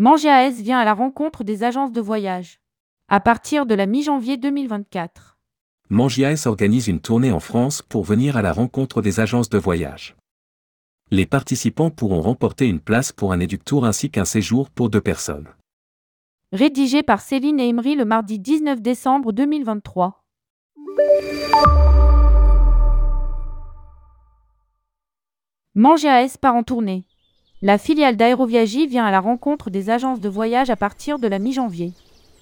Manger AS vient à la rencontre des agences de voyage. À partir de la mi-janvier 2024. Mangiaes organise une tournée en France pour venir à la rencontre des agences de voyage. Les participants pourront remporter une place pour un éductour ainsi qu'un séjour pour deux personnes. Rédigé par Céline et Emery le mardi 19 décembre 2023. Manger AS part en tournée. La filiale d'Aéroviagie vient à la rencontre des agences de voyage à partir de la mi-janvier.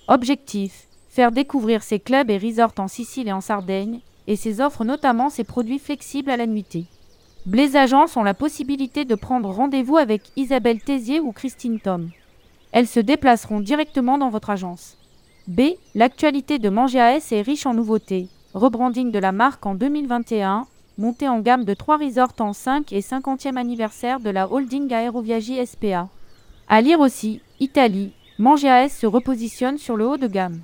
Objectif faire découvrir ses clubs et resorts en Sicile et en Sardaigne, et ses offres notamment ses produits flexibles à la nuitée. Blaise Agences ont la possibilité de prendre rendez-vous avec Isabelle Tézier ou Christine Tom. Elles se déplaceront directement dans votre agence. B. L'actualité de Manger AS est riche en nouveautés. Rebranding de la marque en 2021, montée en gamme de 3 resorts en 5 et 50e anniversaire de la holding Aéroviagie SPA. À lire aussi, Italie, Manger AS se repositionne sur le haut de gamme.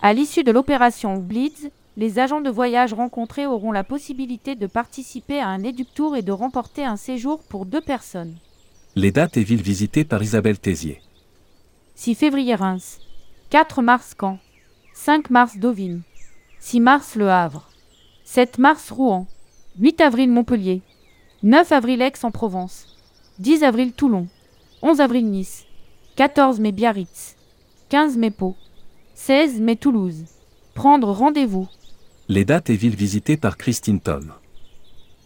À l'issue de l'opération Blitz, les agents de voyage rencontrés auront la possibilité de participer à un éductour et de remporter un séjour pour deux personnes. Les dates et villes visitées par Isabelle Tézier. 6 février Reims, 4 mars Caen, 5 mars Deauville, 6 mars Le Havre, 7 mars Rouen, 8 avril Montpellier, 9 avril Aix-en-Provence, 10 avril Toulon, 11 avril Nice, 14 mai Biarritz, 15 mai Pau, 16 mai Toulouse. Prendre rendez-vous. Les dates et villes visitées par Christine Tom.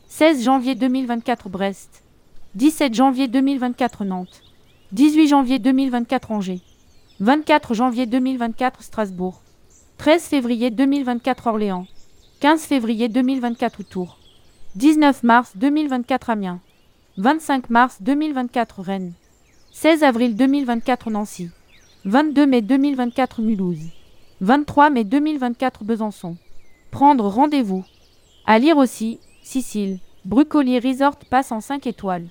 16 janvier 2024 Brest. 17 janvier 2024 Nantes. 18 janvier 2024 Angers. 24 janvier 2024 Strasbourg. 13 février 2024 Orléans. 15 février 2024 Tours. 19 mars 2024 Amiens. 25 mars 2024 Rennes. 16 avril 2024 Nancy. 22 mai 2024 Mulhouse. 23 mai 2024 Besançon. Prendre rendez-vous. À lire aussi, Sicile. Brucolier Resort passe en 5 étoiles.